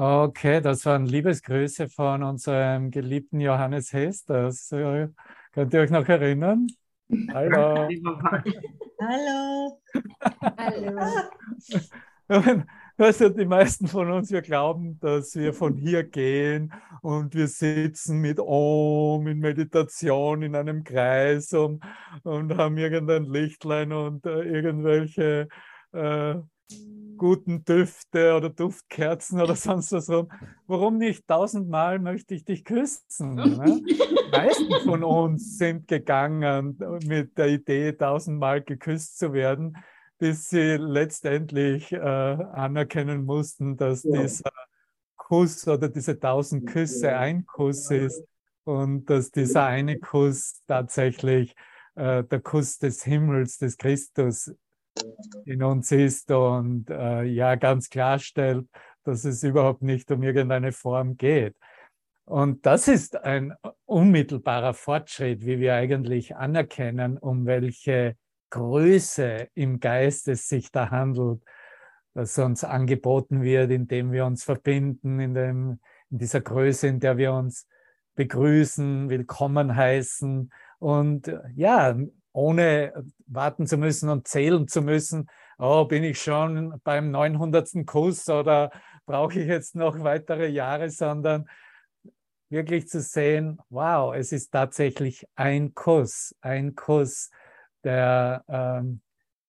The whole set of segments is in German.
Okay, das waren Liebesgrüße von unserem geliebten Johannes Hesters. Könnt ihr euch noch erinnern? Hallo. Hallo. Hallo. Also die meisten von uns, wir glauben, dass wir von hier gehen und wir sitzen mit Om in Meditation in einem Kreis und, und haben irgendein Lichtlein und äh, irgendwelche äh, guten Düfte oder Duftkerzen oder sonst was rum. Warum nicht tausendmal möchte ich dich küssen? Ne? Die meisten von uns sind gegangen mit der Idee, tausendmal geküsst zu werden, bis sie letztendlich äh, anerkennen mussten, dass ja. dieser Kuss oder diese tausend Küsse ein Kuss ist und dass dieser eine Kuss tatsächlich äh, der Kuss des Himmels, des Christus in uns ist und äh, ja ganz klarstellt, dass es überhaupt nicht um irgendeine Form geht. Und das ist ein unmittelbarer Fortschritt, wie wir eigentlich anerkennen, um welche Größe im Geist es sich da handelt, dass uns angeboten wird, indem wir uns verbinden, in, dem, in dieser Größe, in der wir uns begrüßen, willkommen heißen und ja, ohne warten zu müssen und zählen zu müssen, oh, bin ich schon beim 900. Kuss oder brauche ich jetzt noch weitere Jahre, sondern wirklich zu sehen, wow, es ist tatsächlich ein Kuss, ein Kuss, der ähm,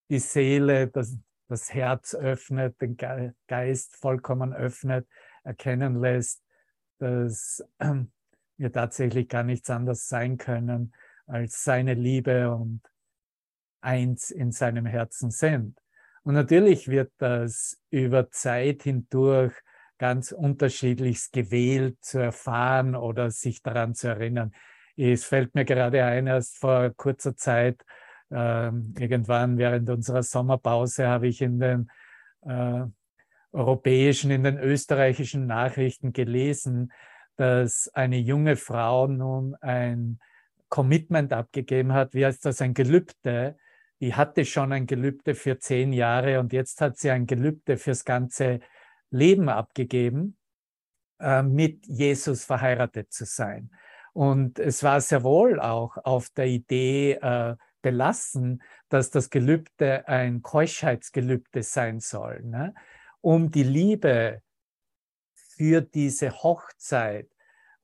die Seele, das, das Herz öffnet, den Geist vollkommen öffnet, erkennen lässt, dass äh, wir tatsächlich gar nichts anderes sein können, als seine Liebe und eins in seinem Herzen sind. Und natürlich wird das über Zeit hindurch ganz unterschiedlich gewählt zu erfahren oder sich daran zu erinnern. Es fällt mir gerade ein, erst vor kurzer Zeit, äh, irgendwann während unserer Sommerpause, habe ich in den äh, europäischen, in den österreichischen Nachrichten gelesen, dass eine junge Frau nun ein Commitment abgegeben hat, wie heißt das, ein Gelübde. Die hatte schon ein Gelübde für zehn Jahre und jetzt hat sie ein Gelübde fürs ganze Leben abgegeben, äh, mit Jesus verheiratet zu sein. Und es war sehr wohl auch auf der Idee äh, belassen, dass das Gelübde ein Keuschheitsgelübde sein soll, ne? um die Liebe für diese Hochzeit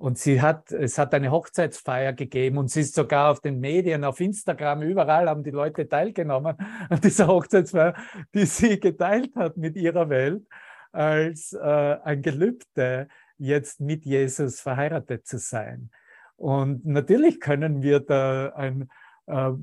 und sie hat, es hat eine Hochzeitsfeier gegeben und sie ist sogar auf den Medien, auf Instagram, überall haben die Leute teilgenommen an dieser Hochzeitsfeier, die sie geteilt hat mit ihrer Welt als äh, ein Gelübde, jetzt mit Jesus verheiratet zu sein. Und natürlich können wir da ein äh,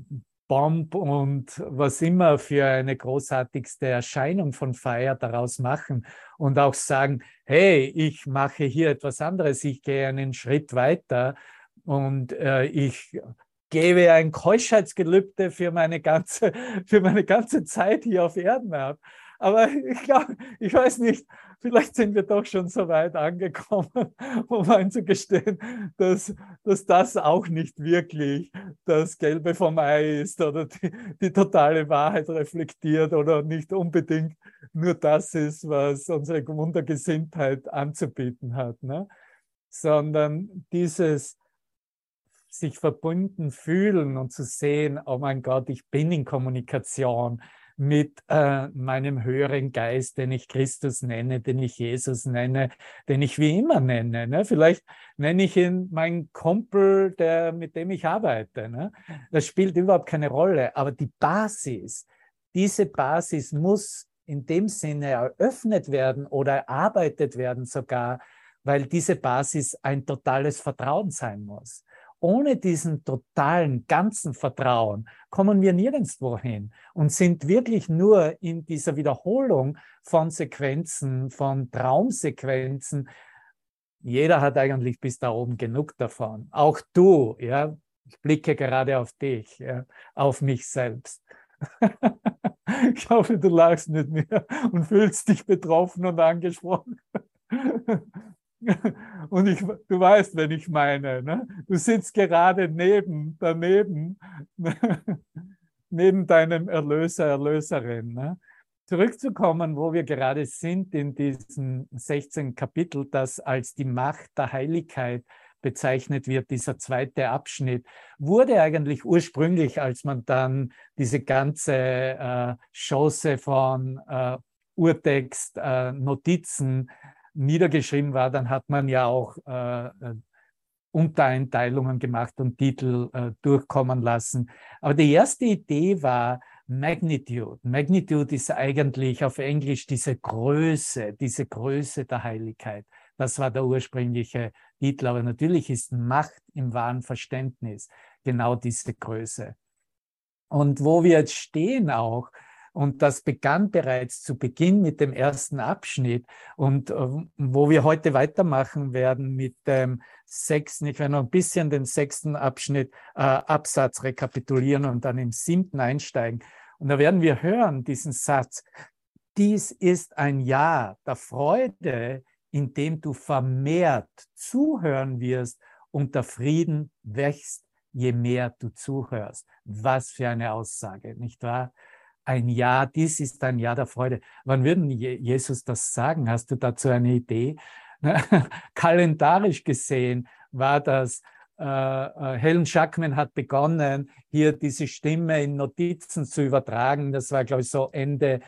Bomb und was immer für eine großartigste Erscheinung von Feier daraus machen und auch sagen, hey, ich mache hier etwas anderes, ich gehe einen Schritt weiter und äh, ich gebe ein Keuschheitsgelübde für meine ganze, für meine ganze Zeit hier auf Erden ab. Aber ich glaube, ich weiß nicht, vielleicht sind wir doch schon so weit angekommen, um einzugestehen, dass, dass das auch nicht wirklich das Gelbe vom Ei ist oder die, die totale Wahrheit reflektiert oder nicht unbedingt nur das ist, was unsere Wundergesinntheit anzubieten hat, ne? sondern dieses sich verbunden fühlen und zu sehen, oh mein Gott, ich bin in Kommunikation, mit äh, meinem höheren Geist, den ich Christus nenne, den ich Jesus nenne, den ich wie immer nenne. Ne? Vielleicht nenne ich ihn meinen Kumpel, der, mit dem ich arbeite. Ne? Das spielt überhaupt keine Rolle. Aber die Basis, diese Basis muss in dem Sinne eröffnet werden oder erarbeitet werden sogar, weil diese Basis ein totales Vertrauen sein muss ohne diesen totalen, ganzen Vertrauen kommen wir nirgendwo hin und sind wirklich nur in dieser Wiederholung von Sequenzen, von Traumsequenzen. Jeder hat eigentlich bis da oben genug davon. Auch du, ja. Ich blicke gerade auf dich, ja, auf mich selbst. ich hoffe, du lachst mit mir und fühlst dich betroffen und angesprochen. Und ich, du weißt, wenn ich meine, ne? du sitzt gerade neben, daneben, neben deinem Erlöser, Erlöserin. Ne? zurückzukommen, wo wir gerade sind in diesem 16. Kapitel, das als die Macht der Heiligkeit bezeichnet wird, dieser zweite Abschnitt, wurde eigentlich ursprünglich, als man dann diese ganze äh, Chance von äh, Urtext, äh, Notizen niedergeschrieben war, dann hat man ja auch äh, äh, Untereinteilungen gemacht und Titel äh, durchkommen lassen. Aber die erste Idee war Magnitude. Magnitude ist eigentlich auf Englisch diese Größe, diese Größe der Heiligkeit. Das war der ursprüngliche Titel. Aber natürlich ist Macht im wahren Verständnis genau diese Größe. Und wo wir jetzt stehen auch, und das begann bereits zu Beginn mit dem ersten Abschnitt und äh, wo wir heute weitermachen werden mit dem sechsten, ich werde noch ein bisschen den sechsten Abschnitt, äh, Absatz rekapitulieren und dann im siebten einsteigen. Und da werden wir hören, diesen Satz, dies ist ein Jahr der Freude, in dem du vermehrt zuhören wirst und der Frieden wächst, je mehr du zuhörst. Was für eine Aussage, nicht wahr? Ein Jahr, dies ist ein Jahr der Freude. Wann würden Jesus das sagen? Hast du dazu eine Idee? Kalendarisch gesehen war das, äh, äh, Helen Schackman hat begonnen, hier diese Stimme in Notizen zu übertragen. Das war, glaube ich, so Ende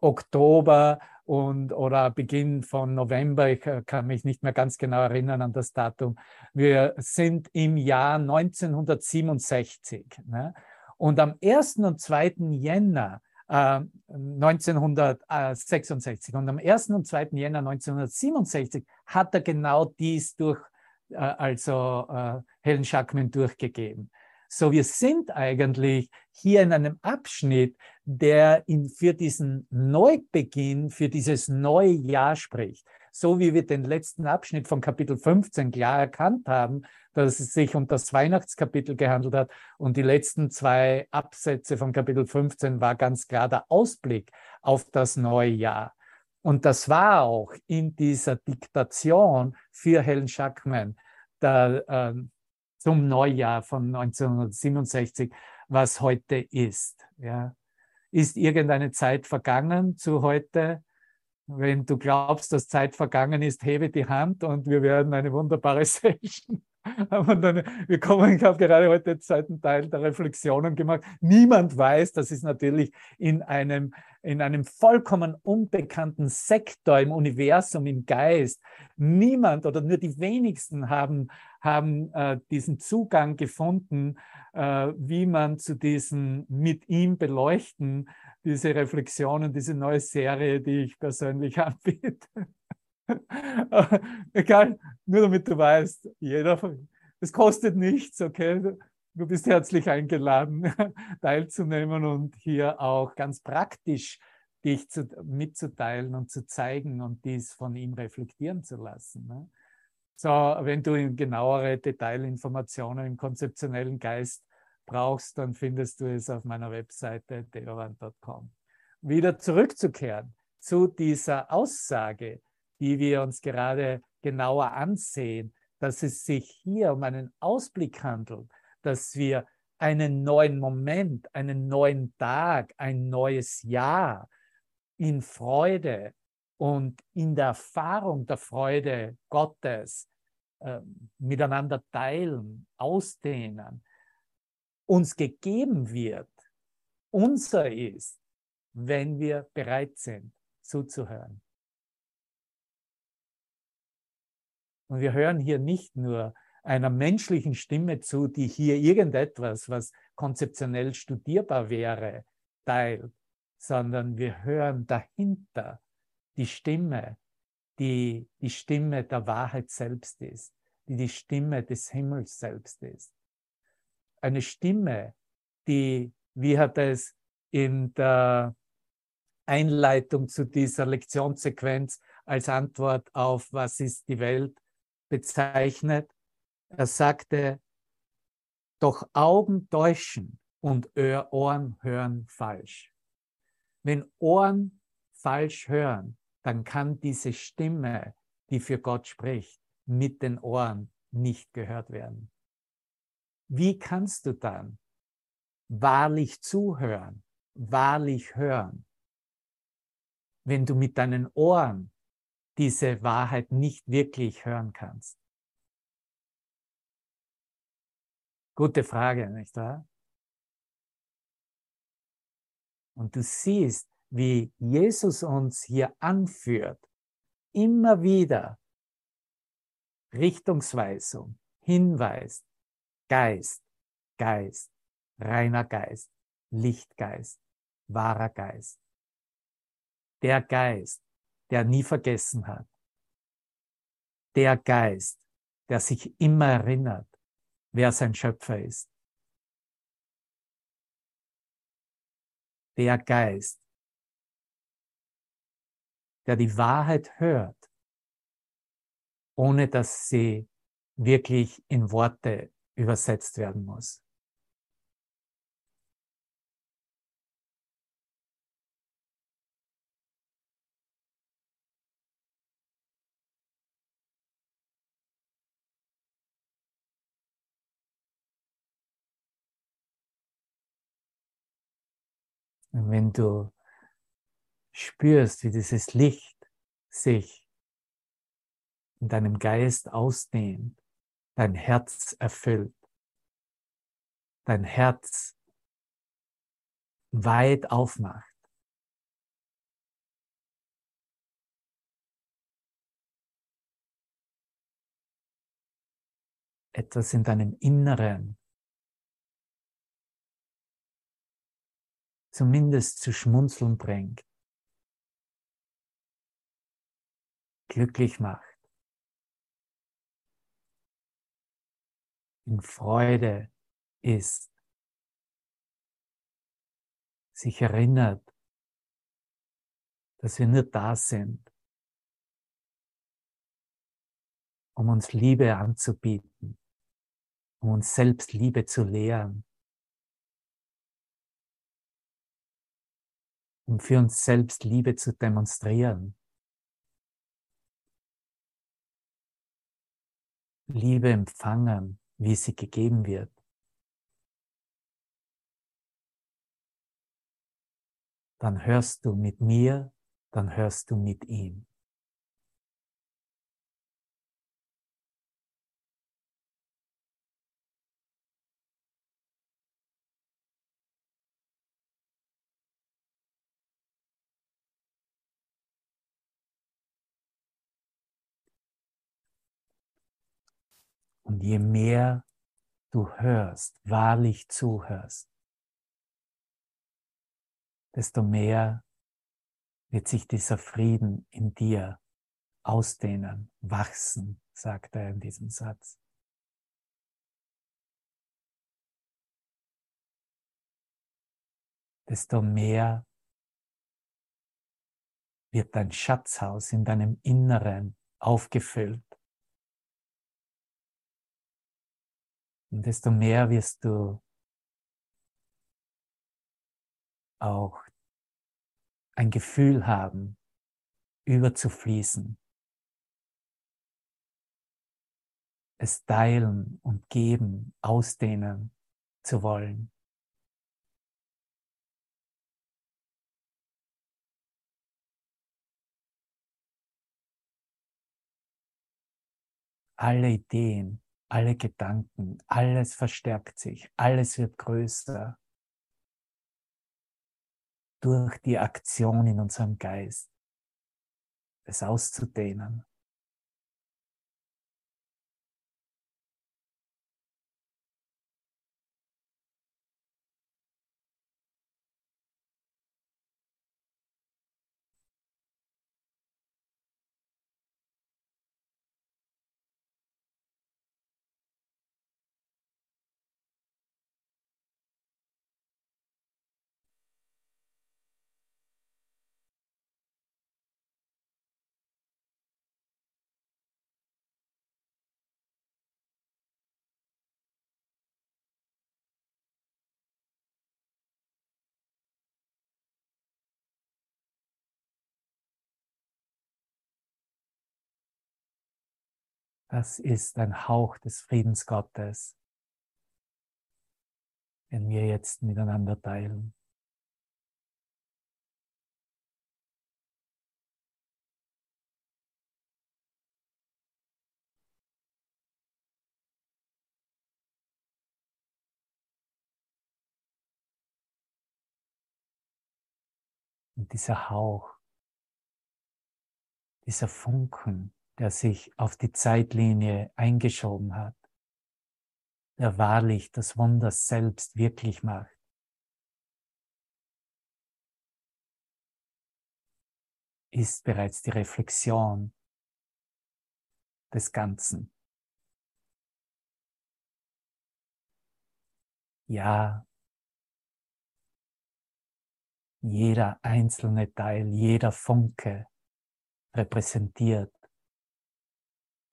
Oktober und oder Beginn von November. Ich äh, kann mich nicht mehr ganz genau erinnern an das Datum. Wir sind im Jahr 1967. Ne? Und am 1. und 2. Jänner äh, 1966 und am 1. und 2. Jänner 1967 hat er genau dies durch, äh, also äh, Helen Schackman durchgegeben. So, wir sind eigentlich hier in einem Abschnitt, der in, für diesen Neubeginn, für dieses neue Jahr spricht. So wie wir den letzten Abschnitt von Kapitel 15 klar erkannt haben, dass es sich um das Weihnachtskapitel gehandelt hat. Und die letzten zwei Absätze von Kapitel 15 war ganz klar der Ausblick auf das neue Jahr. Und das war auch in dieser Diktation für Helen Schackman der, äh, zum Neujahr von 1967, was heute ist. Ja. Ist irgendeine Zeit vergangen zu heute? Wenn du glaubst, dass Zeit vergangen ist, hebe die Hand und wir werden eine wunderbare Session haben dann, wir kommen, ich habe gerade heute den zweiten Teil der Reflexionen gemacht. Niemand weiß, das ist natürlich in einem, in einem vollkommen unbekannten Sektor im Universum, im Geist. Niemand oder nur die wenigsten haben, haben äh, diesen Zugang gefunden, äh, wie man zu diesen mit ihm beleuchten, diese Reflexionen, diese neue Serie, die ich persönlich anbiete. Egal, nur damit du weißt, jeder, es kostet nichts, okay? Du bist herzlich eingeladen, teilzunehmen und hier auch ganz praktisch dich zu, mitzuteilen und zu zeigen und dies von ihm reflektieren zu lassen. Ne? So, wenn du genauere Detailinformationen im konzeptionellen Geist brauchst, dann findest du es auf meiner Webseite deoran.com. Wieder zurückzukehren zu dieser Aussage, die wir uns gerade genauer ansehen, dass es sich hier um einen Ausblick handelt, dass wir einen neuen Moment, einen neuen Tag, ein neues Jahr in Freude und in der Erfahrung der Freude Gottes äh, miteinander teilen, ausdehnen, uns gegeben wird, unser ist, wenn wir bereit sind zuzuhören. Und wir hören hier nicht nur einer menschlichen Stimme zu, die hier irgendetwas, was konzeptionell studierbar wäre, teilt, sondern wir hören dahinter die Stimme, die die Stimme der Wahrheit selbst ist, die die Stimme des Himmels selbst ist. Eine Stimme, die, wie hat es in der Einleitung zu dieser Lektionssequenz als Antwort auf Was ist die Welt bezeichnet. Er sagte, doch Augen täuschen und Ohren hören falsch. Wenn Ohren falsch hören, dann kann diese Stimme, die für Gott spricht, mit den Ohren nicht gehört werden. Wie kannst du dann wahrlich zuhören, wahrlich hören? wenn du mit deinen Ohren diese Wahrheit nicht wirklich hören kannst? Gute Frage, nicht wahr? Und du siehst, wie Jesus uns hier anführt, immer wieder Richtungsweisung, Hinweis, Geist, Geist, reiner Geist, Lichtgeist, wahrer Geist. Der Geist, der nie vergessen hat. Der Geist, der sich immer erinnert, wer sein Schöpfer ist. Der Geist, der die Wahrheit hört, ohne dass sie wirklich in Worte übersetzt werden muss. Und wenn du spürst, wie dieses Licht sich in deinem Geist ausdehnt, dein Herz erfüllt, dein Herz weit aufmacht, etwas in deinem Inneren zumindest zu schmunzeln bringt, glücklich macht, in Freude ist, sich erinnert, dass wir nur da sind, um uns Liebe anzubieten, um uns selbst Liebe zu lehren, um für uns selbst Liebe zu demonstrieren. Liebe empfangen, wie sie gegeben wird. Dann hörst du mit mir, dann hörst du mit ihm. Und je mehr du hörst, wahrlich zuhörst, desto mehr wird sich dieser Frieden in dir ausdehnen, wachsen, sagt er in diesem Satz. Desto mehr wird dein Schatzhaus in deinem Inneren aufgefüllt Und desto mehr wirst du auch ein Gefühl haben, überzufließen, es teilen und geben, ausdehnen zu wollen. Alle Ideen, alle Gedanken, alles verstärkt sich, alles wird größer durch die Aktion in unserem Geist, es auszudehnen. Das ist ein Hauch des Friedens Gottes, den wir jetzt miteinander teilen. Und dieser Hauch, dieser Funken, der sich auf die Zeitlinie eingeschoben hat, der wahrlich das Wunder selbst wirklich macht. ist bereits die Reflexion des Ganzen. Ja, jeder einzelne Teil, jeder Funke repräsentiert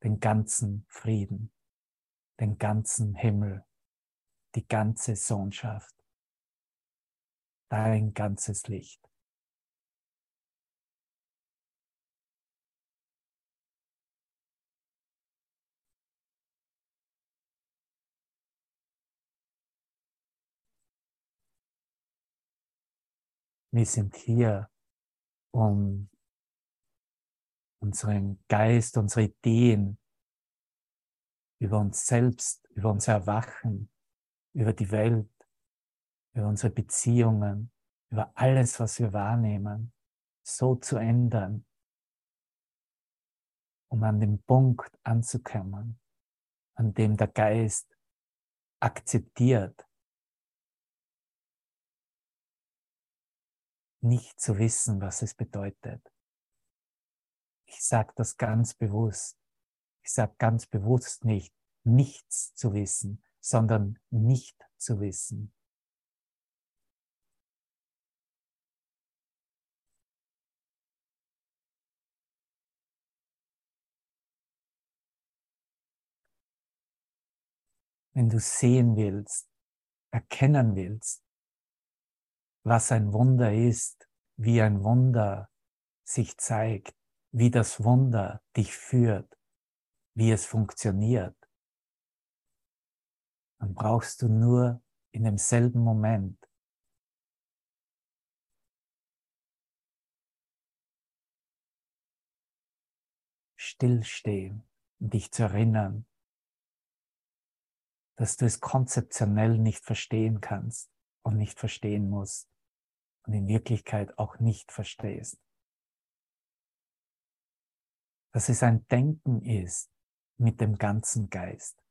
den ganzen Frieden, den ganzen Himmel, die ganze Sohnschaft, dein ganzes Licht. Wir sind hier, um unseren Geist, unsere Ideen über uns selbst, über unser Erwachen, über die Welt, über unsere Beziehungen, über alles, was wir wahrnehmen, so zu ändern, um an den Punkt anzukommen, an dem der Geist akzeptiert, nicht zu wissen, was es bedeutet. Ich sage das ganz bewusst. Ich sage ganz bewusst nicht, nichts zu wissen, sondern nicht zu wissen. Wenn du sehen willst, erkennen willst, was ein Wunder ist, wie ein Wunder sich zeigt, wie das Wunder dich führt, wie es funktioniert, dann brauchst du nur in demselben Moment stillstehen und dich zu erinnern, dass du es konzeptionell nicht verstehen kannst und nicht verstehen musst und in Wirklichkeit auch nicht verstehst. Dass es ein Denken ist mit dem ganzen Geist.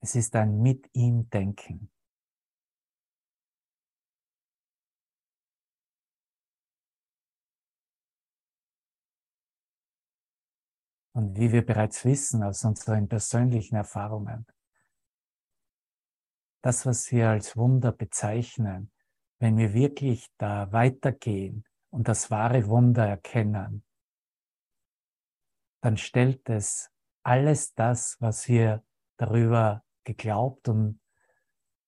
Es ist ein mit ihm Denken. Und wie wir bereits wissen aus unseren persönlichen Erfahrungen, das, was wir als Wunder bezeichnen, wenn wir wirklich da weitergehen und das wahre Wunder erkennen, dann stellt es alles das, was wir darüber geglaubt und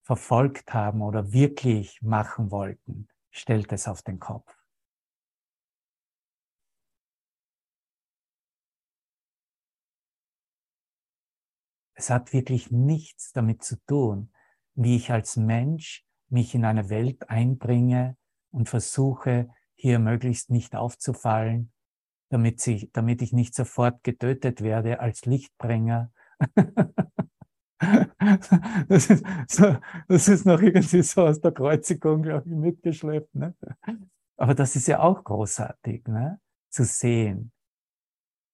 verfolgt haben oder wirklich machen wollten, stellt es auf den Kopf. Es hat wirklich nichts damit zu tun, wie ich als Mensch mich in eine Welt einbringe und versuche, hier möglichst nicht aufzufallen, damit, sie, damit ich nicht sofort getötet werde als Lichtbringer. das, ist so, das ist noch irgendwie so aus der Kreuzigung, glaube ich, mitgeschleppt. Ne? Aber das ist ja auch großartig, ne? zu sehen.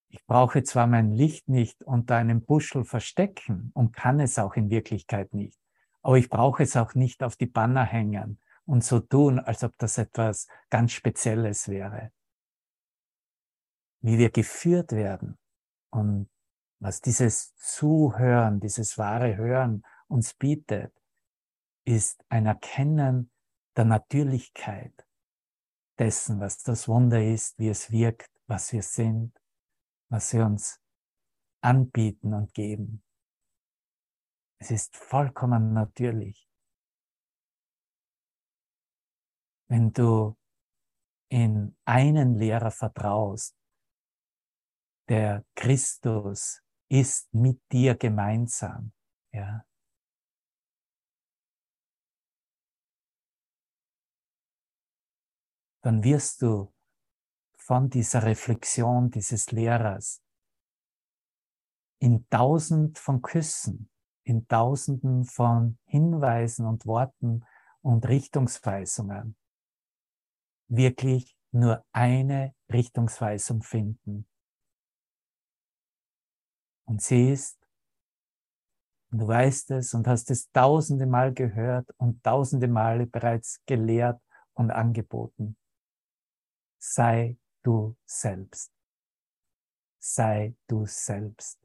Ich brauche zwar mein Licht nicht unter einem Buschel verstecken und kann es auch in Wirklichkeit nicht. Aber ich brauche es auch nicht auf die Banner hängen und so tun, als ob das etwas ganz Spezielles wäre. Wie wir geführt werden und was dieses Zuhören, dieses wahre Hören uns bietet, ist ein Erkennen der Natürlichkeit dessen, was das Wunder ist, wie es wirkt, was wir sind, was wir uns anbieten und geben. Es ist vollkommen natürlich. Wenn du in einen Lehrer vertraust, der Christus ist mit dir gemeinsam, ja. Dann wirst du von dieser Reflexion dieses Lehrers in tausend von Küssen in Tausenden von Hinweisen und Worten und Richtungsweisungen wirklich nur eine Richtungsweisung finden. Und sie ist, und du weißt es und hast es tausende Mal gehört und tausende Male bereits gelehrt und angeboten. Sei du selbst. Sei du selbst.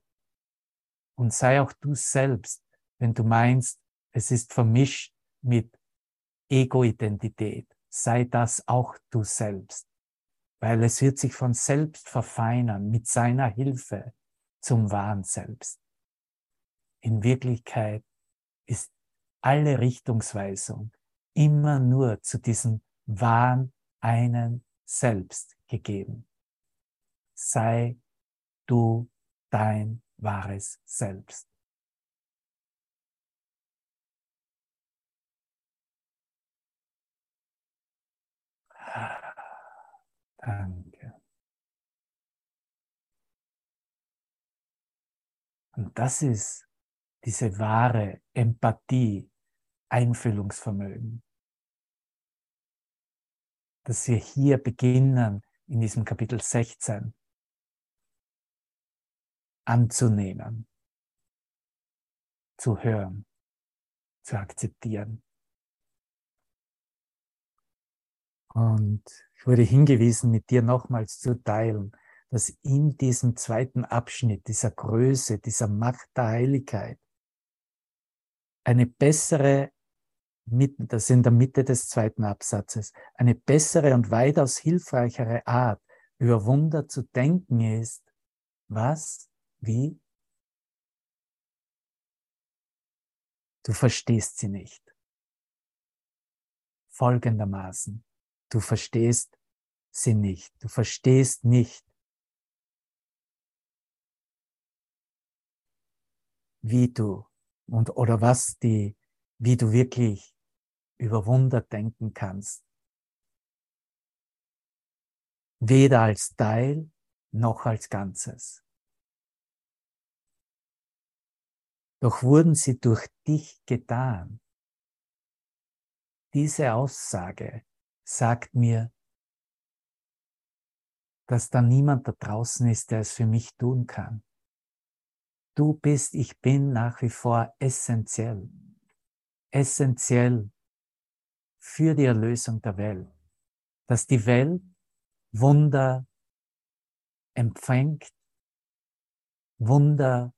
Und sei auch du selbst, wenn du meinst, es ist vermischt mit Ego-Identität. Sei das auch du selbst, weil es wird sich von selbst verfeinern mit seiner Hilfe zum wahren Selbst. In Wirklichkeit ist alle Richtungsweisung immer nur zu diesem wahren einen Selbst gegeben. Sei du dein wahres Selbst. Danke. Und das ist diese wahre Empathie, Einfühlungsvermögen, dass wir hier beginnen in diesem Kapitel 16 anzunehmen, zu hören, zu akzeptieren. Und ich wurde hingewiesen, mit dir nochmals zu teilen, dass in diesem zweiten Abschnitt dieser Größe, dieser Macht der Heiligkeit eine bessere, das in der Mitte des zweiten Absatzes, eine bessere und weitaus hilfreichere Art, über Wunder zu denken ist, was, wie? Du verstehst sie nicht. Folgendermaßen. Du verstehst sie nicht. Du verstehst nicht, wie du und oder was die, wie du wirklich über Wunder denken kannst. Weder als Teil noch als Ganzes. Doch wurden sie durch dich getan. Diese Aussage sagt mir, dass da niemand da draußen ist, der es für mich tun kann. Du bist, ich bin nach wie vor essentiell. Essentiell für die Erlösung der Welt. Dass die Welt Wunder empfängt, Wunder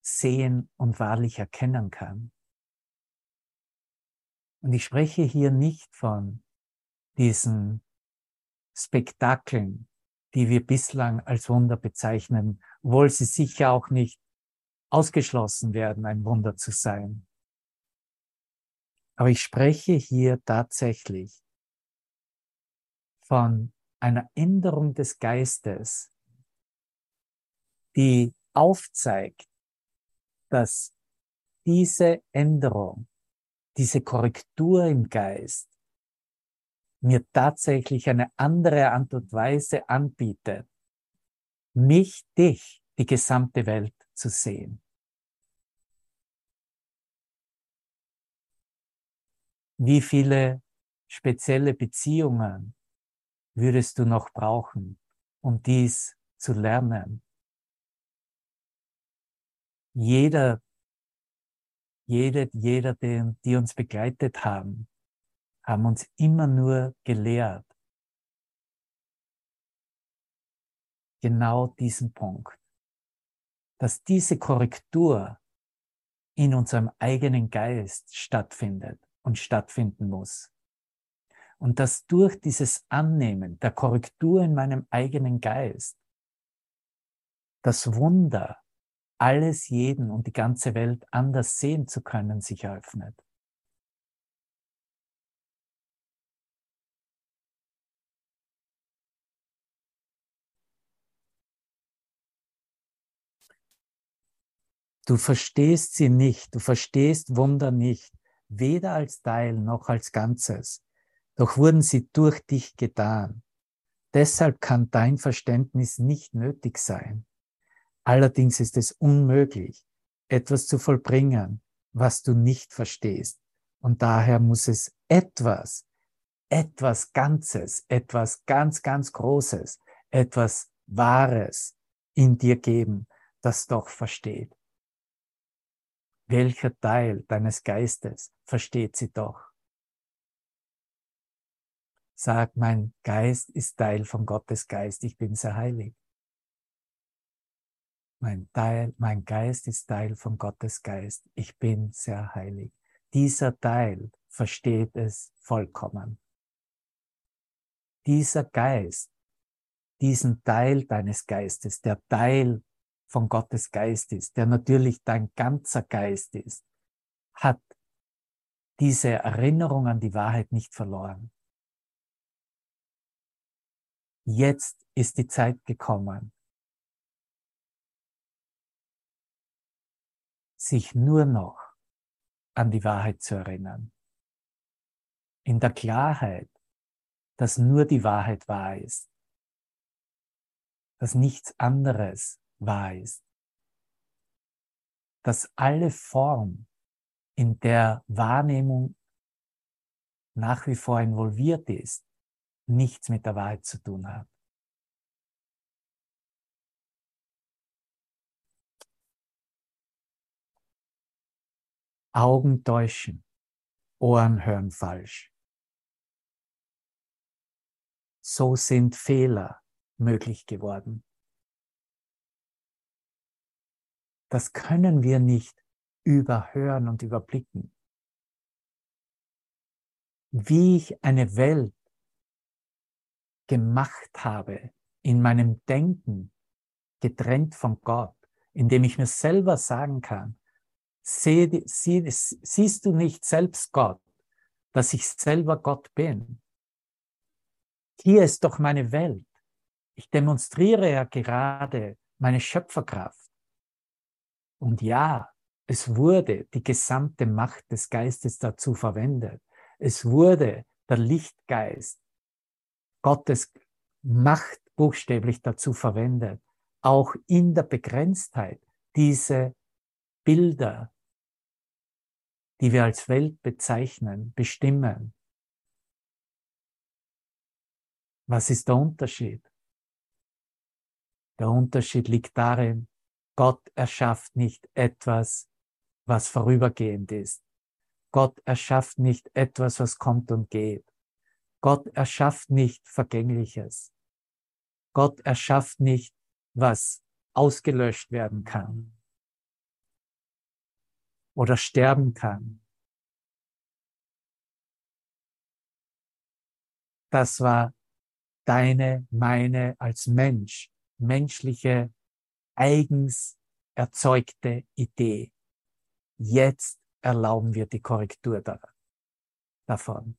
sehen und wahrlich erkennen kann. Und ich spreche hier nicht von diesen Spektakeln, die wir bislang als Wunder bezeichnen, obwohl sie sicher auch nicht ausgeschlossen werden, ein Wunder zu sein. Aber ich spreche hier tatsächlich von einer Änderung des Geistes, die aufzeigt, dass diese Änderung, diese Korrektur im Geist mir tatsächlich eine andere Art und Weise anbietet, mich, dich, die gesamte Welt zu sehen. Wie viele spezielle Beziehungen würdest du noch brauchen, um dies zu lernen? Jeder, jede, jeder, den, die uns begleitet haben, haben uns immer nur gelehrt. Genau diesen Punkt. Dass diese Korrektur in unserem eigenen Geist stattfindet und stattfinden muss. Und dass durch dieses Annehmen der Korrektur in meinem eigenen Geist das Wunder, alles jeden und die ganze Welt anders sehen zu können, sich eröffnet. Du verstehst sie nicht, du verstehst Wunder nicht, weder als Teil noch als Ganzes. Doch wurden sie durch dich getan. Deshalb kann dein Verständnis nicht nötig sein. Allerdings ist es unmöglich, etwas zu vollbringen, was du nicht verstehst Und daher muss es etwas, etwas Ganzes, etwas ganz, ganz Großes, etwas Wahres in dir geben, das doch versteht. Welcher Teil deines Geistes versteht sie doch? Sag, mein Geist ist Teil von Gottes Geist, ich bin sehr heilig. Mein, Teil, mein Geist ist Teil von Gottes Geist, ich bin sehr heilig. Dieser Teil versteht es vollkommen. Dieser Geist, diesen Teil deines Geistes, der Teil von Gottes Geist ist, der natürlich dein ganzer Geist ist, hat diese Erinnerung an die Wahrheit nicht verloren. Jetzt ist die Zeit gekommen, sich nur noch an die Wahrheit zu erinnern. In der Klarheit, dass nur die Wahrheit wahr ist, dass nichts anderes wahr ist, dass alle Form, in der Wahrnehmung nach wie vor involviert ist, nichts mit der Wahrheit zu tun hat. Augen täuschen, Ohren hören falsch. So sind Fehler möglich geworden. Das können wir nicht überhören und überblicken. Wie ich eine Welt gemacht habe in meinem Denken, getrennt von Gott, indem ich mir selber sagen kann, seh, sie, siehst du nicht selbst Gott, dass ich selber Gott bin? Hier ist doch meine Welt. Ich demonstriere ja gerade meine Schöpferkraft. Und ja, es wurde die gesamte Macht des Geistes dazu verwendet. Es wurde der Lichtgeist, Gottes Macht buchstäblich dazu verwendet, auch in der Begrenztheit diese Bilder, die wir als Welt bezeichnen, bestimmen. Was ist der Unterschied? Der Unterschied liegt darin, Gott erschafft nicht etwas, was vorübergehend ist. Gott erschafft nicht etwas, was kommt und geht. Gott erschafft nicht Vergängliches. Gott erschafft nicht, was ausgelöscht werden kann oder sterben kann. Das war deine, meine als Mensch, menschliche eigens erzeugte Idee. Jetzt erlauben wir die Korrektur davon.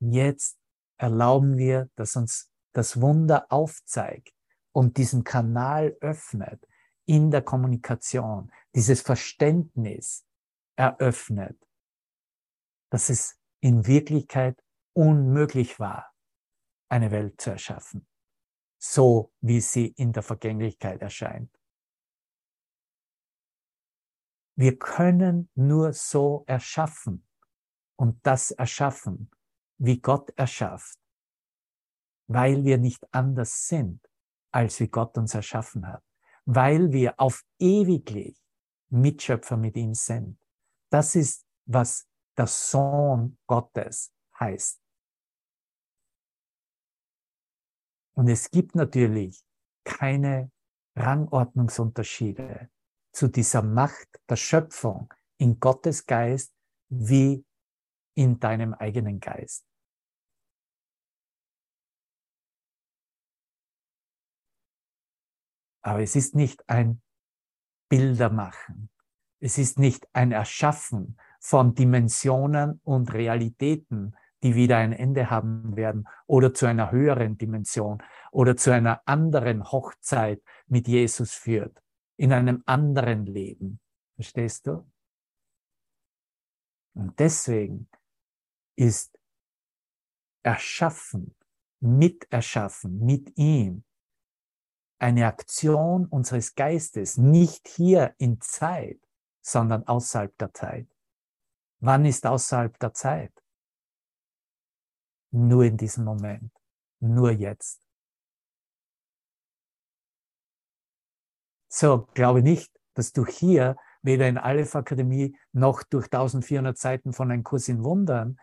Jetzt erlauben wir, dass uns das Wunder aufzeigt und diesen Kanal öffnet in der Kommunikation, dieses Verständnis eröffnet, dass es in Wirklichkeit unmöglich war, eine Welt zu erschaffen so wie sie in der Vergänglichkeit erscheint. Wir können nur so erschaffen und das erschaffen, wie Gott erschafft, weil wir nicht anders sind, als wie Gott uns erschaffen hat, weil wir auf ewiglich Mitschöpfer mit ihm sind. Das ist, was der Sohn Gottes heißt. Und es gibt natürlich keine Rangordnungsunterschiede zu dieser Macht der Schöpfung in Gottes Geist wie in deinem eigenen Geist. Aber es ist nicht ein Bildermachen. Es ist nicht ein Erschaffen von Dimensionen und Realitäten, die wieder ein Ende haben werden oder zu einer höheren Dimension oder zu einer anderen Hochzeit mit Jesus führt, in einem anderen Leben. Verstehst du? Und deswegen ist Erschaffen, Miterschaffen mit ihm eine Aktion unseres Geistes, nicht hier in Zeit, sondern außerhalb der Zeit. Wann ist außerhalb der Zeit? Nur in diesem Moment, nur jetzt. So, glaube nicht, dass du hier weder in Aleph Akademie noch durch 1400 Seiten von einem Kurs in Wundern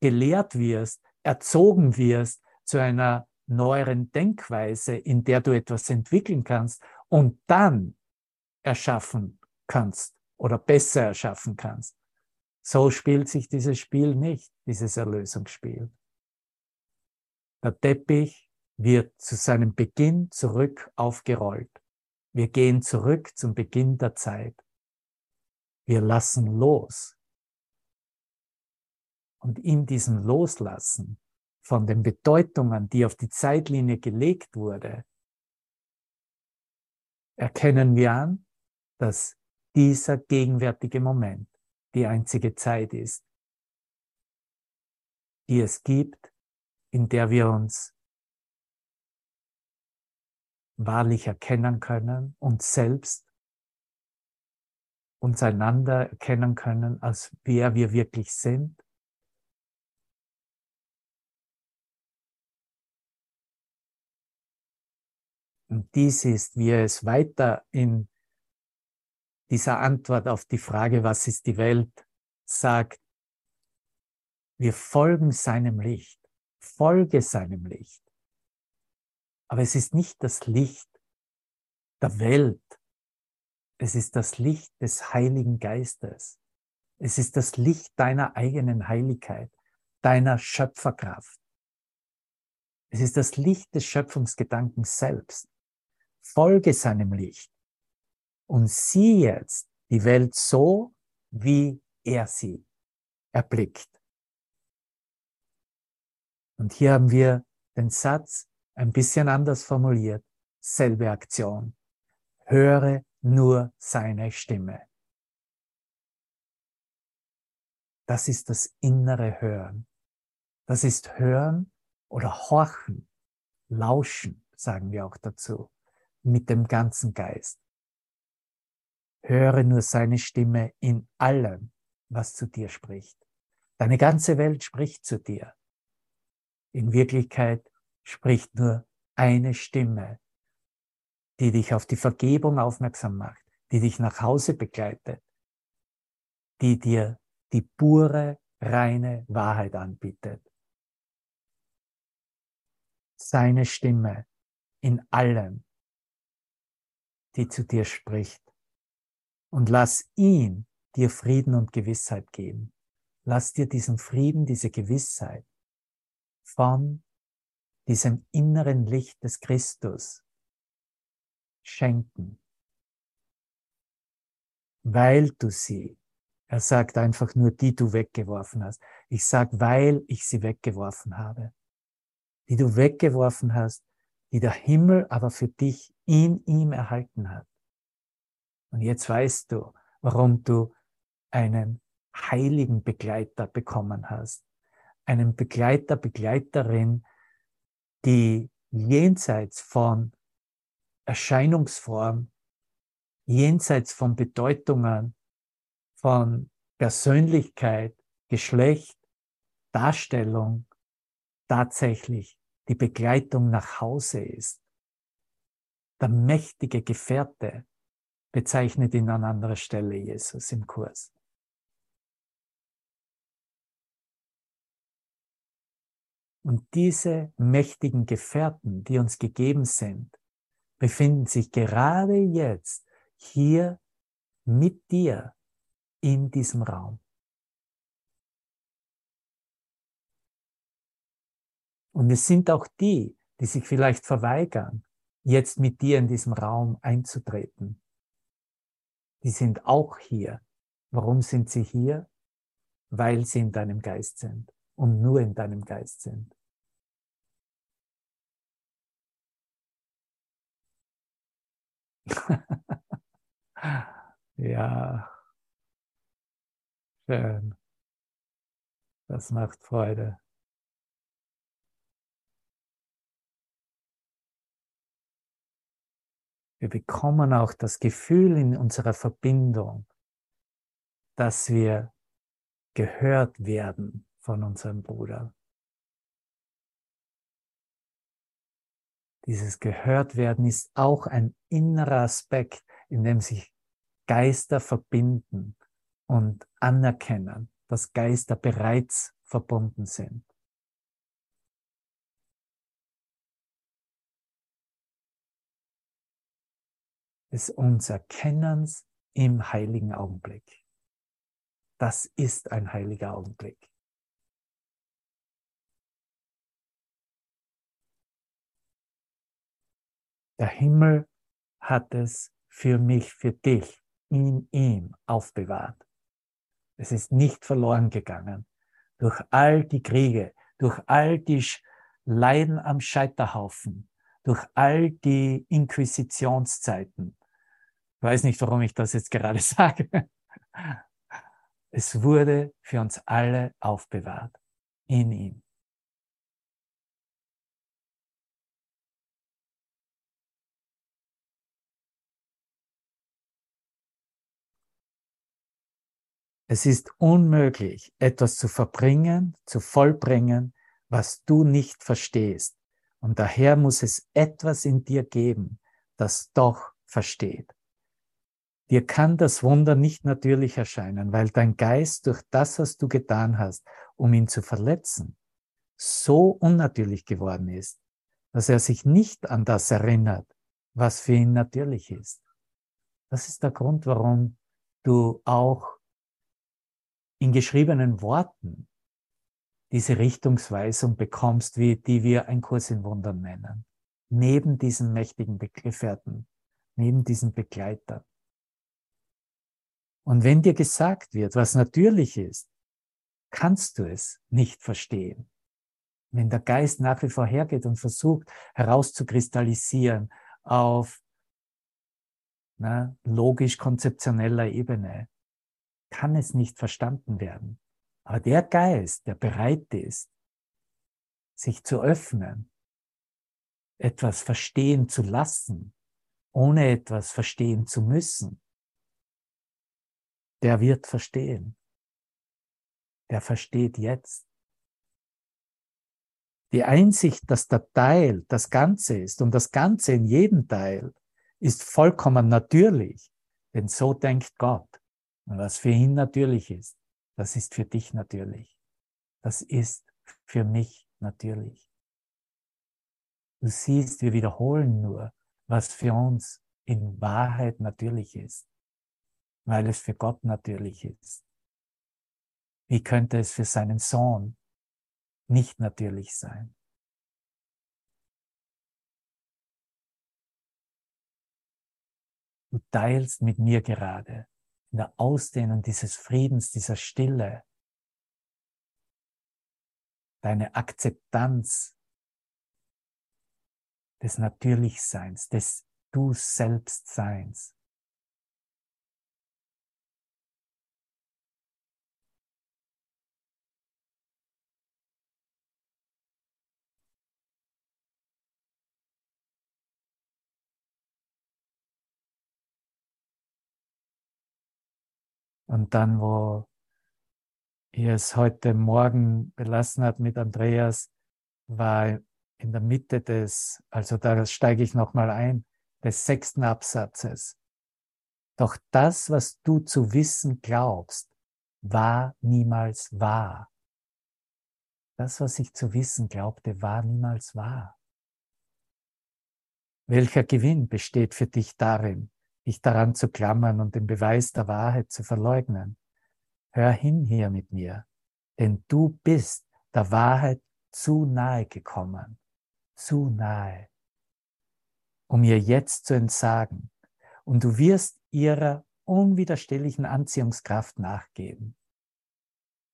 gelehrt wirst, erzogen wirst zu einer neueren Denkweise, in der du etwas entwickeln kannst und dann erschaffen kannst oder besser erschaffen kannst. So spielt sich dieses Spiel nicht, dieses Erlösungsspiel. Der Teppich wird zu seinem Beginn zurück aufgerollt. Wir gehen zurück zum Beginn der Zeit. Wir lassen los. Und in diesem Loslassen von den Bedeutungen, die auf die Zeitlinie gelegt wurde, erkennen wir an, dass dieser gegenwärtige Moment die einzige Zeit ist, die es gibt, in der wir uns wahrlich erkennen können, uns selbst, uns einander erkennen können, als wer wir wirklich sind. Und dies ist, wie es weiter in dieser Antwort auf die Frage, was ist die Welt, sagt, wir folgen seinem Licht, folge seinem Licht. Aber es ist nicht das Licht der Welt, es ist das Licht des Heiligen Geistes. Es ist das Licht deiner eigenen Heiligkeit, deiner Schöpferkraft. Es ist das Licht des Schöpfungsgedankens selbst folge seinem Licht und sieh jetzt die Welt so, wie er sie erblickt. Und hier haben wir den Satz ein bisschen anders formuliert, selbe Aktion. Höre nur seine Stimme. Das ist das innere Hören. Das ist Hören oder Horchen, Lauschen, sagen wir auch dazu mit dem ganzen Geist. Höre nur seine Stimme in allem, was zu dir spricht. Deine ganze Welt spricht zu dir. In Wirklichkeit spricht nur eine Stimme, die dich auf die Vergebung aufmerksam macht, die dich nach Hause begleitet, die dir die pure, reine Wahrheit anbietet. Seine Stimme in allem, die zu dir spricht. Und lass ihn dir Frieden und Gewissheit geben. Lass dir diesen Frieden, diese Gewissheit von diesem inneren Licht des Christus schenken, weil du sie, er sagt einfach nur, die du weggeworfen hast. Ich sag, weil ich sie weggeworfen habe. Die du weggeworfen hast, die der Himmel aber für dich in ihm erhalten hat. Und jetzt weißt du, warum du einen heiligen Begleiter bekommen hast. Einen Begleiter, Begleiterin, die jenseits von Erscheinungsform, jenseits von Bedeutungen, von Persönlichkeit, Geschlecht, Darstellung tatsächlich die Begleitung nach Hause ist. Der mächtige Gefährte bezeichnet ihn an anderer Stelle Jesus im Kurs. Und diese mächtigen Gefährten, die uns gegeben sind, befinden sich gerade jetzt hier mit dir in diesem Raum. Und es sind auch die, die sich vielleicht verweigern, jetzt mit dir in diesem Raum einzutreten. Die sind auch hier. Warum sind sie hier? Weil sie in deinem Geist sind und nur in deinem Geist sind. ja, schön. Das macht Freude. Wir bekommen auch das Gefühl in unserer Verbindung, dass wir gehört werden von unserem Bruder. Dieses gehört werden ist auch ein innerer Aspekt, in dem sich Geister verbinden und anerkennen, dass Geister bereits verbunden sind. Des uns Erkennens im heiligen Augenblick. Das ist ein heiliger Augenblick. Der Himmel hat es für mich, für dich, in ihm aufbewahrt. Es ist nicht verloren gegangen. Durch all die Kriege, durch all die Leiden am Scheiterhaufen, durch all die Inquisitionszeiten. Ich weiß nicht, warum ich das jetzt gerade sage. Es wurde für uns alle aufbewahrt in ihm. Es ist unmöglich, etwas zu verbringen, zu vollbringen, was du nicht verstehst. Und daher muss es etwas in dir geben, das doch versteht. Dir kann das Wunder nicht natürlich erscheinen, weil dein Geist durch das, was du getan hast, um ihn zu verletzen, so unnatürlich geworden ist, dass er sich nicht an das erinnert, was für ihn natürlich ist. Das ist der Grund, warum du auch in geschriebenen Worten diese Richtungsweisung bekommst, wie die wir ein Kurs in Wundern nennen. Neben diesen mächtigen Gefährten, neben diesen Begleitern. Und wenn dir gesagt wird, was natürlich ist, kannst du es nicht verstehen. Wenn der Geist nach wie vor hergeht und versucht herauszukristallisieren auf na, logisch-konzeptioneller Ebene, kann es nicht verstanden werden. Aber der Geist, der bereit ist, sich zu öffnen, etwas verstehen zu lassen, ohne etwas verstehen zu müssen, der wird verstehen. Der versteht jetzt. Die Einsicht, dass der Teil das Ganze ist und das Ganze in jedem Teil ist vollkommen natürlich, denn so denkt Gott. Und was für ihn natürlich ist, das ist für dich natürlich. Das ist für mich natürlich. Du siehst, wir wiederholen nur, was für uns in Wahrheit natürlich ist, weil es für Gott natürlich ist. Wie könnte es für seinen Sohn nicht natürlich sein? Du teilst mit mir gerade in der Ausdehnung dieses Friedens, dieser Stille, deine Akzeptanz des Natürlichseins, des Du Selbstseins. Und dann, wo ihr es heute Morgen belassen hat mit Andreas, war in der Mitte des, also da steige ich nochmal ein, des sechsten Absatzes. Doch das, was du zu wissen glaubst, war niemals wahr. Das, was ich zu wissen glaubte, war niemals wahr. Welcher Gewinn besteht für dich darin, dich daran zu klammern und den Beweis der Wahrheit zu verleugnen. Hör hin hier mit mir, denn du bist der Wahrheit zu nahe gekommen, zu nahe, um ihr jetzt zu entsagen, und du wirst ihrer unwiderstehlichen Anziehungskraft nachgeben.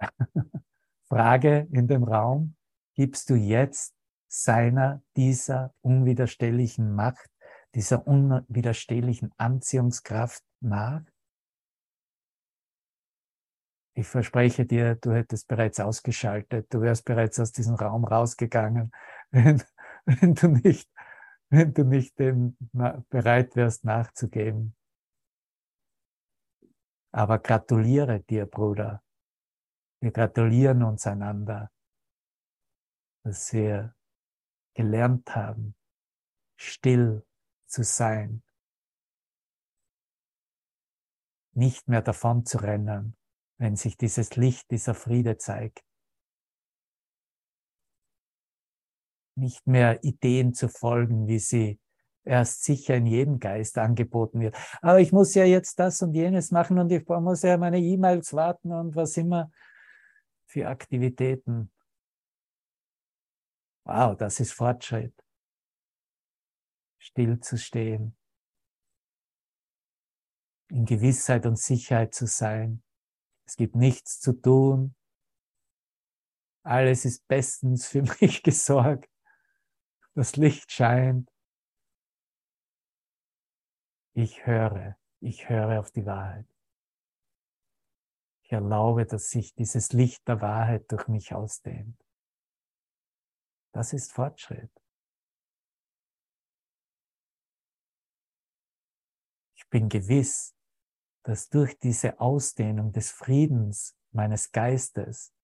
Frage in dem Raum, gibst du jetzt seiner, dieser unwiderstehlichen Macht dieser unwiderstehlichen Anziehungskraft nach? Ich verspreche dir, du hättest bereits ausgeschaltet, du wärst bereits aus diesem Raum rausgegangen, wenn, wenn du nicht, wenn du nicht dem bereit wärst nachzugeben. Aber gratuliere dir, Bruder, Wir gratulieren uns einander, dass wir gelernt haben, still zu sein, nicht mehr davon zu rennen, wenn sich dieses Licht, dieser Friede zeigt. Nicht mehr Ideen zu folgen, wie sie erst sicher in jedem Geist angeboten wird. Aber ich muss ja jetzt das und jenes machen und ich muss ja meine E-Mails warten und was immer für Aktivitäten. Wow, das ist Fortschritt. Still zu stehen, in Gewissheit und Sicherheit zu sein. Es gibt nichts zu tun. Alles ist bestens für mich gesorgt. Das Licht scheint. Ich höre, ich höre auf die Wahrheit. Ich erlaube, dass sich dieses Licht der Wahrheit durch mich ausdehnt. Das ist Fortschritt. Bin gewiss, dass durch diese Ausdehnung des Friedens meines Geistes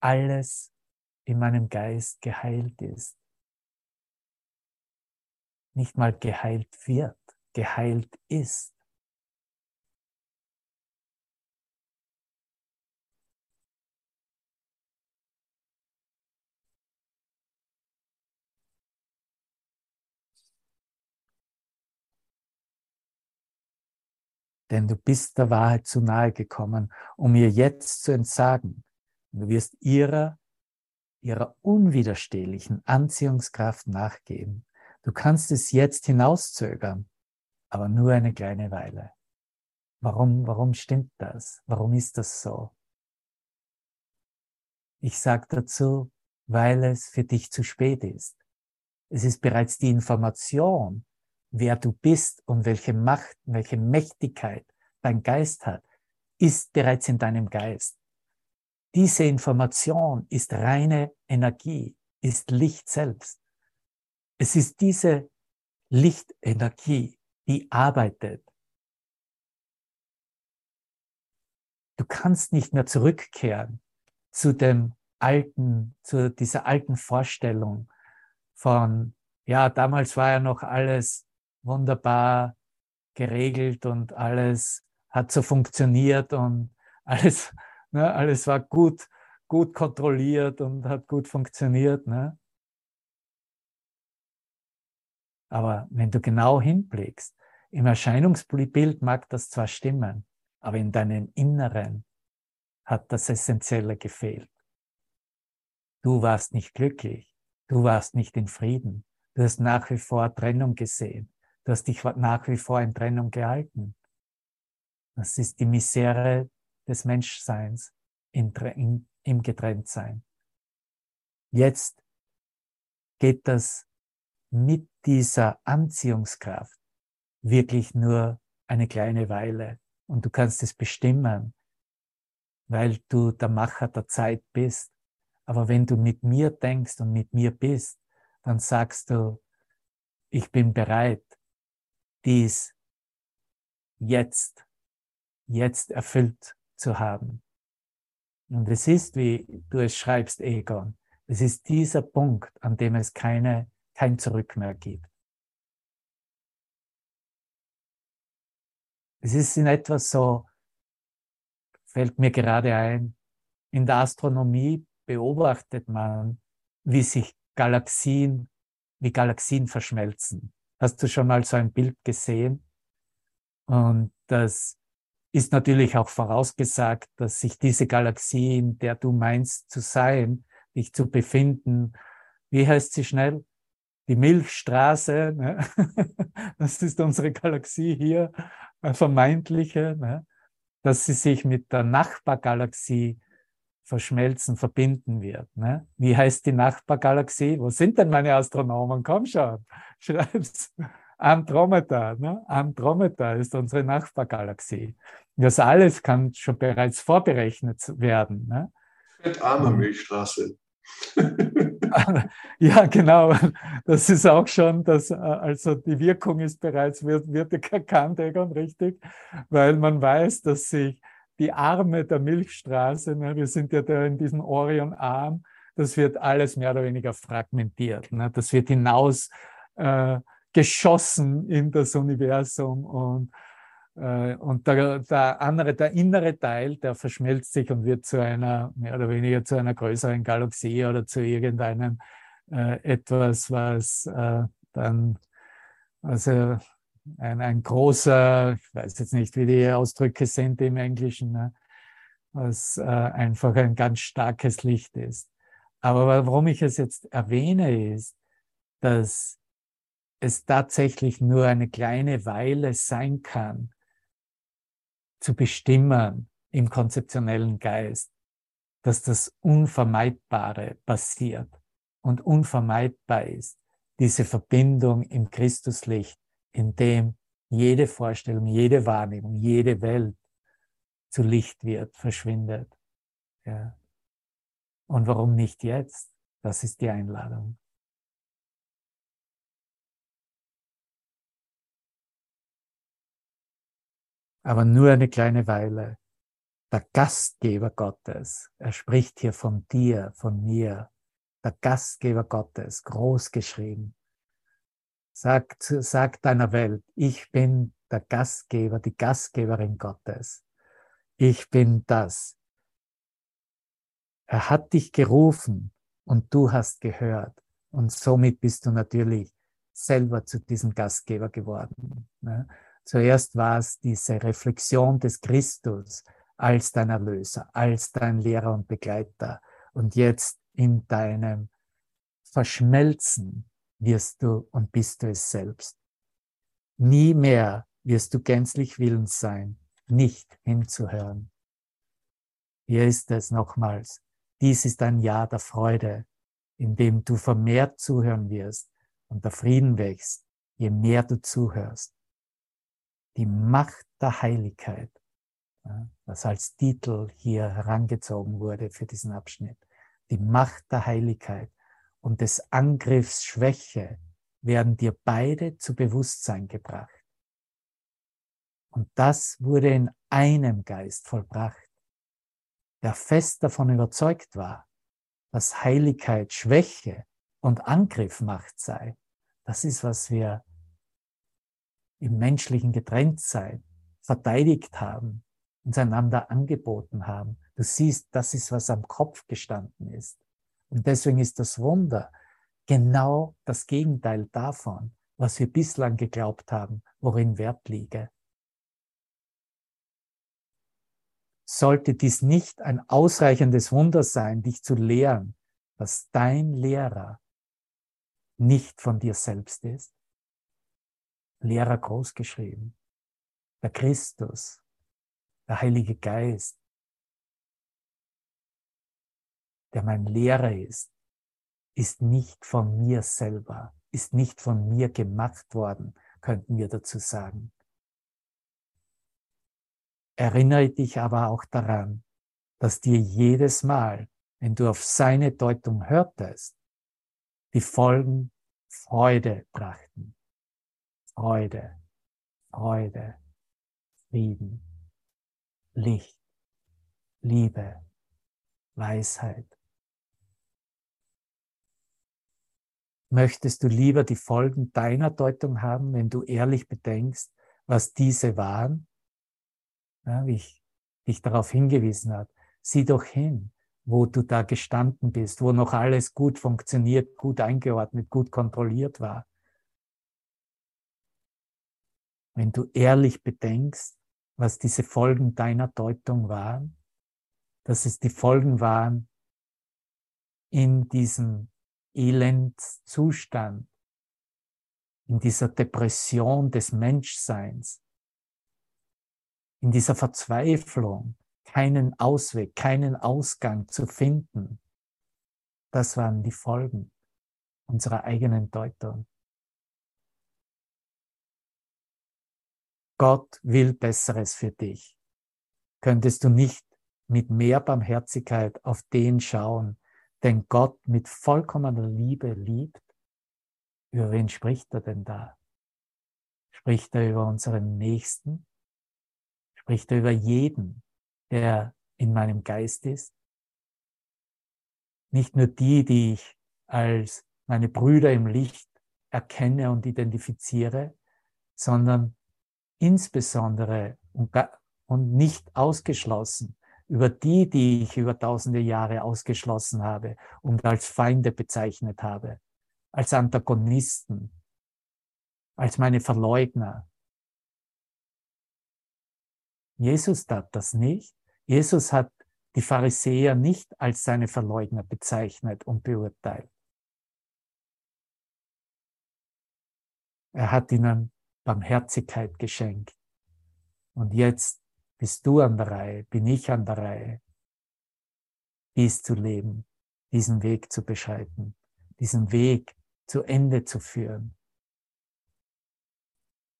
alles in meinem Geist geheilt ist nicht mal geheilt wird, geheilt ist. Denn du bist der Wahrheit zu nahe gekommen, um ihr jetzt zu entsagen. Du wirst ihrer, ihrer unwiderstehlichen Anziehungskraft nachgeben Du kannst es jetzt hinauszögern, aber nur eine kleine Weile. Warum, warum stimmt das? Warum ist das so? Ich sage dazu, weil es für dich zu spät ist. Es ist bereits die Information, wer du bist und welche Macht, welche Mächtigkeit dein Geist hat, ist bereits in deinem Geist. Diese Information ist reine Energie, ist Licht selbst. Es ist diese Lichtenergie, die arbeitet. Du kannst nicht mehr zurückkehren zu dem alten, zu dieser alten Vorstellung von, ja, damals war ja noch alles wunderbar geregelt und alles hat so funktioniert und alles, ne, alles war gut, gut kontrolliert und hat gut funktioniert. Ne? Aber wenn du genau hinblickst, im Erscheinungsbild mag das zwar stimmen, aber in deinem Inneren hat das Essentielle gefehlt. Du warst nicht glücklich, du warst nicht in Frieden, du hast nach wie vor Trennung gesehen, du hast dich nach wie vor in Trennung gehalten. Das ist die Misere des Menschseins in, in, im Getrenntsein. Jetzt geht das mit dieser Anziehungskraft wirklich nur eine kleine Weile und du kannst es bestimmen, weil du der Macher der Zeit bist. Aber wenn du mit mir denkst und mit mir bist, dann sagst du, ich bin bereit, dies jetzt, jetzt erfüllt zu haben. Und es ist, wie du es schreibst, Egon, es ist dieser Punkt, an dem es keine kein Zurück mehr gibt. Es ist in etwas so, fällt mir gerade ein, in der Astronomie beobachtet man, wie sich Galaxien, wie Galaxien verschmelzen. Hast du schon mal so ein Bild gesehen? Und das ist natürlich auch vorausgesagt, dass sich diese Galaxie, in der du meinst zu sein, dich zu befinden, wie heißt sie schnell? die Milchstraße, ne? das ist unsere Galaxie hier, eine vermeintliche, ne? dass sie sich mit der Nachbargalaxie verschmelzen, verbinden wird. Ne? Wie heißt die Nachbargalaxie? Wo sind denn meine Astronomen? Komm schon, schreib's. Andromeda. Ne? Andromeda ist unsere Nachbargalaxie. Das alles kann schon bereits vorberechnet werden. Ne? Fettarme Milchstraße. ja, genau. Das ist auch schon, das, äh, also die Wirkung ist bereits, wird, wird erkannt, Egon, richtig, weil man weiß, dass sich die Arme der Milchstraße, ne, wir sind ja da in diesem Orion-Arm, das wird alles mehr oder weniger fragmentiert. Ne? Das wird hinaus äh, geschossen in das Universum und, äh, und der, der andere, der innere Teil, der verschmelzt sich und wird zu einer, mehr oder weniger zu einer größeren Galaxie oder zu irgendeinem äh, etwas, was äh, dann also ein, ein großer, ich weiß jetzt nicht, wie die Ausdrücke sind im Englischen, ne? was äh, einfach ein ganz starkes Licht ist. Aber warum ich es jetzt erwähne, ist, dass es tatsächlich nur eine kleine Weile sein kann, zu bestimmen im konzeptionellen Geist, dass das Unvermeidbare passiert und unvermeidbar ist, diese Verbindung im Christuslicht, in dem jede Vorstellung, jede Wahrnehmung, jede Welt zu Licht wird, verschwindet. Ja. Und warum nicht jetzt? Das ist die Einladung. Aber nur eine kleine Weile. Der Gastgeber Gottes, er spricht hier von dir, von mir, der Gastgeber Gottes, groß geschrieben. Sag, sag deiner Welt, ich bin der Gastgeber, die Gastgeberin Gottes. Ich bin das. Er hat dich gerufen und du hast gehört. Und somit bist du natürlich selber zu diesem Gastgeber geworden. Ne? Zuerst war es diese Reflexion des Christus als dein Erlöser, als dein Lehrer und Begleiter. Und jetzt in deinem Verschmelzen wirst du und bist du es selbst. Nie mehr wirst du gänzlich willens sein, nicht hinzuhören. Hier ist es nochmals. Dies ist ein Jahr der Freude, in dem du vermehrt zuhören wirst und der Frieden wächst, je mehr du zuhörst. Die Macht der Heiligkeit, was als Titel hier herangezogen wurde für diesen Abschnitt die Macht der Heiligkeit und des Angriffs Schwäche werden dir beide zu Bewusstsein gebracht. Und das wurde in einem Geist vollbracht, der fest davon überzeugt war, dass Heiligkeit Schwäche und Angriff Macht sei. Das ist, was wir im menschlichen Getrenntsein verteidigt haben, uns einander angeboten haben Du siehst, das ist, was am Kopf gestanden ist. Und deswegen ist das Wunder genau das Gegenteil davon, was wir bislang geglaubt haben, worin Wert liege. Sollte dies nicht ein ausreichendes Wunder sein, dich zu lehren, dass dein Lehrer nicht von dir selbst ist? Lehrer großgeschrieben, der Christus, der Heilige Geist, der mein Lehrer ist, ist nicht von mir selber, ist nicht von mir gemacht worden, könnten wir dazu sagen. Erinnere dich aber auch daran, dass dir jedes Mal, wenn du auf seine Deutung hörtest, die Folgen Freude brachten. Freude, Freude, Frieden, Licht, Liebe, Weisheit, Möchtest du lieber die Folgen deiner Deutung haben, wenn du ehrlich bedenkst, was diese waren? Ja, wie ich dich darauf hingewiesen habe. Sieh doch hin, wo du da gestanden bist, wo noch alles gut funktioniert, gut eingeordnet, gut kontrolliert war. Wenn du ehrlich bedenkst, was diese Folgen deiner Deutung waren, dass es die Folgen waren in diesem Elendzustand, in dieser Depression des Menschseins, in dieser Verzweiflung, keinen Ausweg, keinen Ausgang zu finden. Das waren die Folgen unserer eigenen Deutung. Gott will Besseres für dich. Könntest du nicht mit mehr Barmherzigkeit auf den schauen, den Gott mit vollkommener Liebe liebt, über wen spricht er denn da? Spricht er über unseren Nächsten? Spricht er über jeden, der in meinem Geist ist. Nicht nur die, die ich als meine Brüder im Licht erkenne und identifiziere, sondern insbesondere und, und nicht ausgeschlossen über die, die ich über tausende Jahre ausgeschlossen habe und als Feinde bezeichnet habe, als Antagonisten, als meine Verleugner. Jesus tat das nicht. Jesus hat die Pharisäer nicht als seine Verleugner bezeichnet und beurteilt. Er hat ihnen Barmherzigkeit geschenkt. Und jetzt bist du an der Reihe, bin ich an der Reihe, dies zu leben, diesen Weg zu beschreiten, diesen Weg zu Ende zu führen.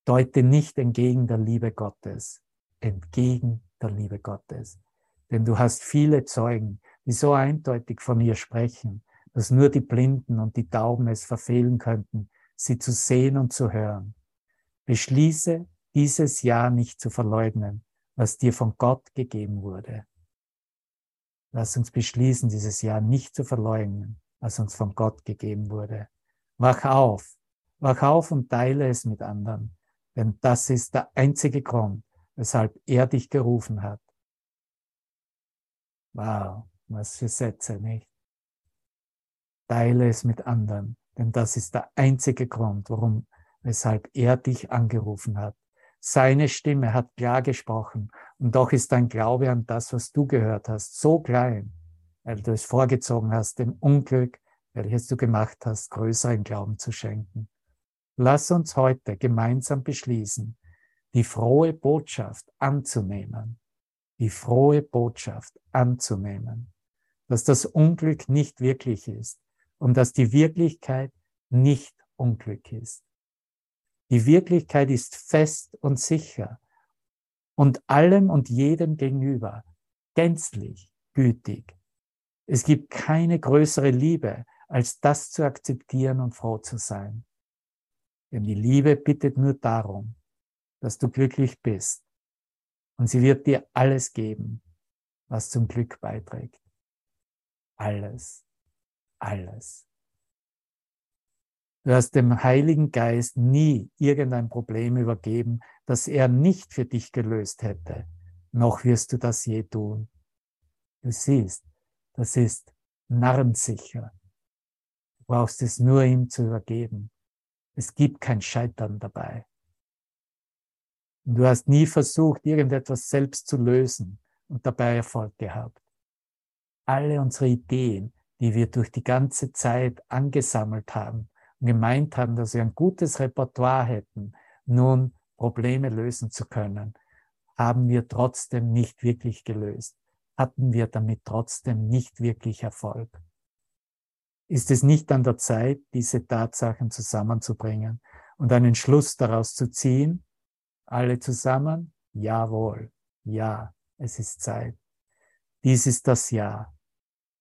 Deute nicht entgegen der Liebe Gottes, entgegen der Liebe Gottes. Denn du hast viele Zeugen, die so eindeutig von ihr sprechen, dass nur die Blinden und die Tauben es verfehlen könnten, sie zu sehen und zu hören. Beschließe, dieses Jahr nicht zu verleugnen, was dir von Gott gegeben wurde. Lass uns beschließen, dieses Jahr nicht zu verleugnen, was uns von Gott gegeben wurde. Wach auf, wach auf und teile es mit anderen, denn das ist der einzige Grund, weshalb er dich gerufen hat. Wow, was für Sätze, nicht? Teile es mit anderen, denn das ist der einzige Grund, warum, weshalb er dich angerufen hat. Seine Stimme hat klar gesprochen und doch ist dein Glaube an das, was du gehört hast, so klein, weil du es vorgezogen hast, dem Unglück, welches du gemacht hast, größeren Glauben zu schenken. Lass uns heute gemeinsam beschließen, die frohe Botschaft anzunehmen, die frohe Botschaft anzunehmen, dass das Unglück nicht wirklich ist und dass die Wirklichkeit nicht Unglück ist. Die Wirklichkeit ist fest und sicher und allem und jedem gegenüber gänzlich gütig. Es gibt keine größere Liebe, als das zu akzeptieren und froh zu sein. Denn die Liebe bittet nur darum, dass du glücklich bist. Und sie wird dir alles geben, was zum Glück beiträgt. Alles, alles. Du hast dem Heiligen Geist nie irgendein Problem übergeben, das er nicht für dich gelöst hätte. Noch wirst du das je tun. Du siehst, das ist narrensicher. Du brauchst es nur ihm zu übergeben. Es gibt kein Scheitern dabei. Und du hast nie versucht, irgendetwas selbst zu lösen und dabei Erfolg gehabt. Alle unsere Ideen, die wir durch die ganze Zeit angesammelt haben, gemeint haben, dass sie ein gutes Repertoire hätten, nun Probleme lösen zu können, haben wir trotzdem nicht wirklich gelöst, hatten wir damit trotzdem nicht wirklich Erfolg. Ist es nicht an der Zeit, diese Tatsachen zusammenzubringen und einen Schluss daraus zu ziehen? Alle zusammen? Jawohl, ja, es ist Zeit. Dies ist das Jahr.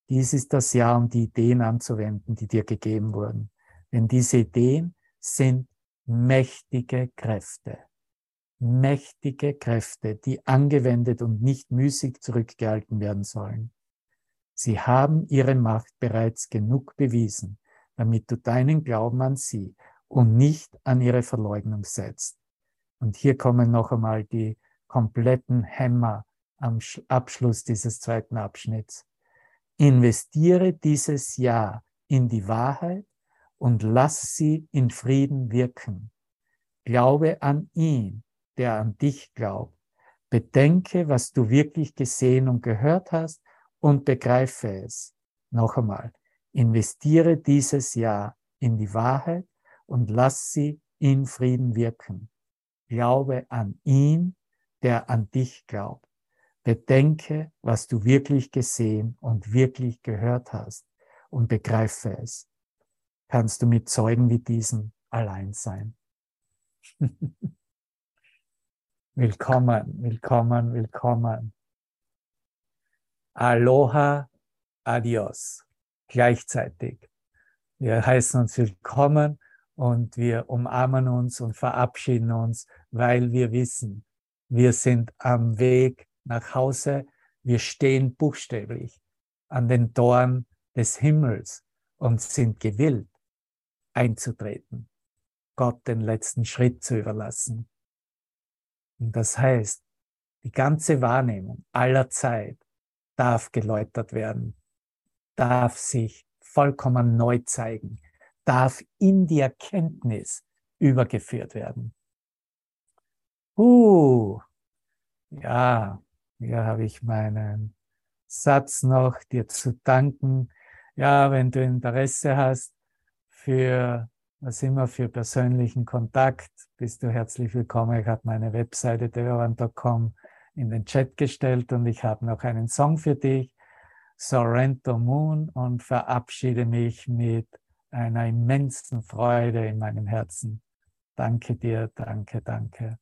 Dies ist das Jahr, um die Ideen anzuwenden, die dir gegeben wurden. Denn diese Ideen sind mächtige Kräfte. Mächtige Kräfte, die angewendet und nicht müßig zurückgehalten werden sollen. Sie haben ihre Macht bereits genug bewiesen, damit du deinen Glauben an sie und nicht an ihre Verleugnung setzt. Und hier kommen noch einmal die kompletten Hämmer am Abschluss dieses zweiten Abschnitts. Investiere dieses Jahr in die Wahrheit und lass sie in Frieden wirken. Glaube an ihn, der an dich glaubt. Bedenke, was du wirklich gesehen und gehört hast und begreife es. Noch einmal, investiere dieses Jahr in die Wahrheit und lass sie in Frieden wirken. Glaube an ihn, der an dich glaubt. Bedenke, was du wirklich gesehen und wirklich gehört hast und begreife es kannst du mit Zeugen wie diesen allein sein. willkommen, willkommen, willkommen. Aloha, adios. Gleichzeitig. Wir heißen uns willkommen und wir umarmen uns und verabschieden uns, weil wir wissen, wir sind am Weg nach Hause Wir stehen buchstäblich an den Toren des Himmels und sind gewillt, einzutreten, Gott den letzten Schritt zu überlassen. Und das heißt, die ganze Wahrnehmung aller Zeit darf geläutert werden, darf sich vollkommen neu zeigen, darf in die Erkenntnis übergeführt werden. Uh, ja, hier habe ich meinen Satz noch, dir zu danken. Ja, wenn du Interesse hast für was immer für persönlichen Kontakt, bist du herzlich willkommen. Ich habe meine Webseite deveran.com in den Chat gestellt und ich habe noch einen Song für dich, Sorrento Moon, und verabschiede mich mit einer immensen Freude in meinem Herzen. Danke dir, danke, danke.